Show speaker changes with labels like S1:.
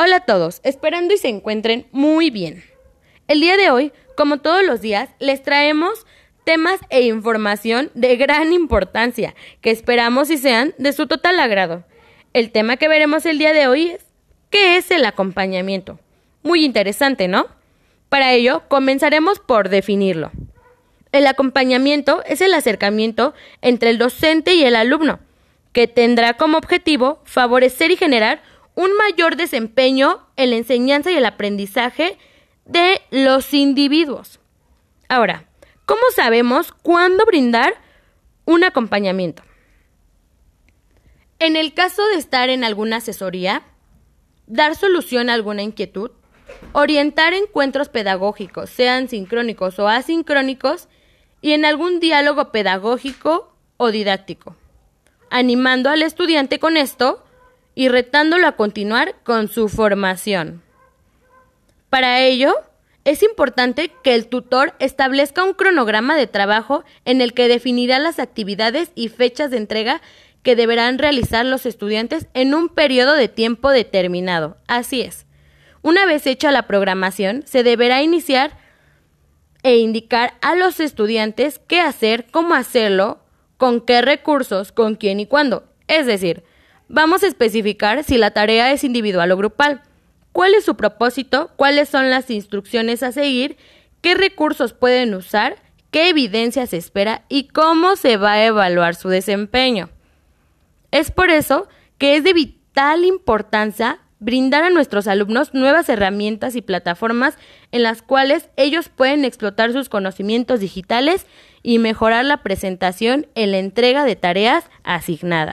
S1: Hola a todos, esperando y se encuentren muy bien. El día de hoy, como todos los días, les traemos temas e información de gran importancia que esperamos y sean de su total agrado. El tema que veremos el día de hoy es ¿qué es el acompañamiento? Muy interesante, ¿no? Para ello, comenzaremos por definirlo. El acompañamiento es el acercamiento entre el docente y el alumno, que tendrá como objetivo favorecer y generar un mayor desempeño en la enseñanza y el aprendizaje de los individuos. Ahora, ¿cómo sabemos cuándo brindar un acompañamiento? En el caso de estar en alguna asesoría, dar solución a alguna inquietud, orientar encuentros pedagógicos, sean sincrónicos o asincrónicos, y en algún diálogo pedagógico o didáctico, animando al estudiante con esto y retándolo a continuar con su formación. Para ello, es importante que el tutor establezca un cronograma de trabajo en el que definirá las actividades y fechas de entrega que deberán realizar los estudiantes en un periodo de tiempo determinado. Así es. Una vez hecha la programación, se deberá iniciar e indicar a los estudiantes qué hacer, cómo hacerlo, con qué recursos, con quién y cuándo. Es decir, Vamos a especificar si la tarea es individual o grupal, cuál es su propósito, cuáles son las instrucciones a seguir, qué recursos pueden usar, qué evidencia se espera y cómo se va a evaluar su desempeño. Es por eso que es de vital importancia brindar a nuestros alumnos nuevas herramientas y plataformas en las cuales ellos pueden explotar sus conocimientos digitales y mejorar la presentación en la entrega de tareas asignadas.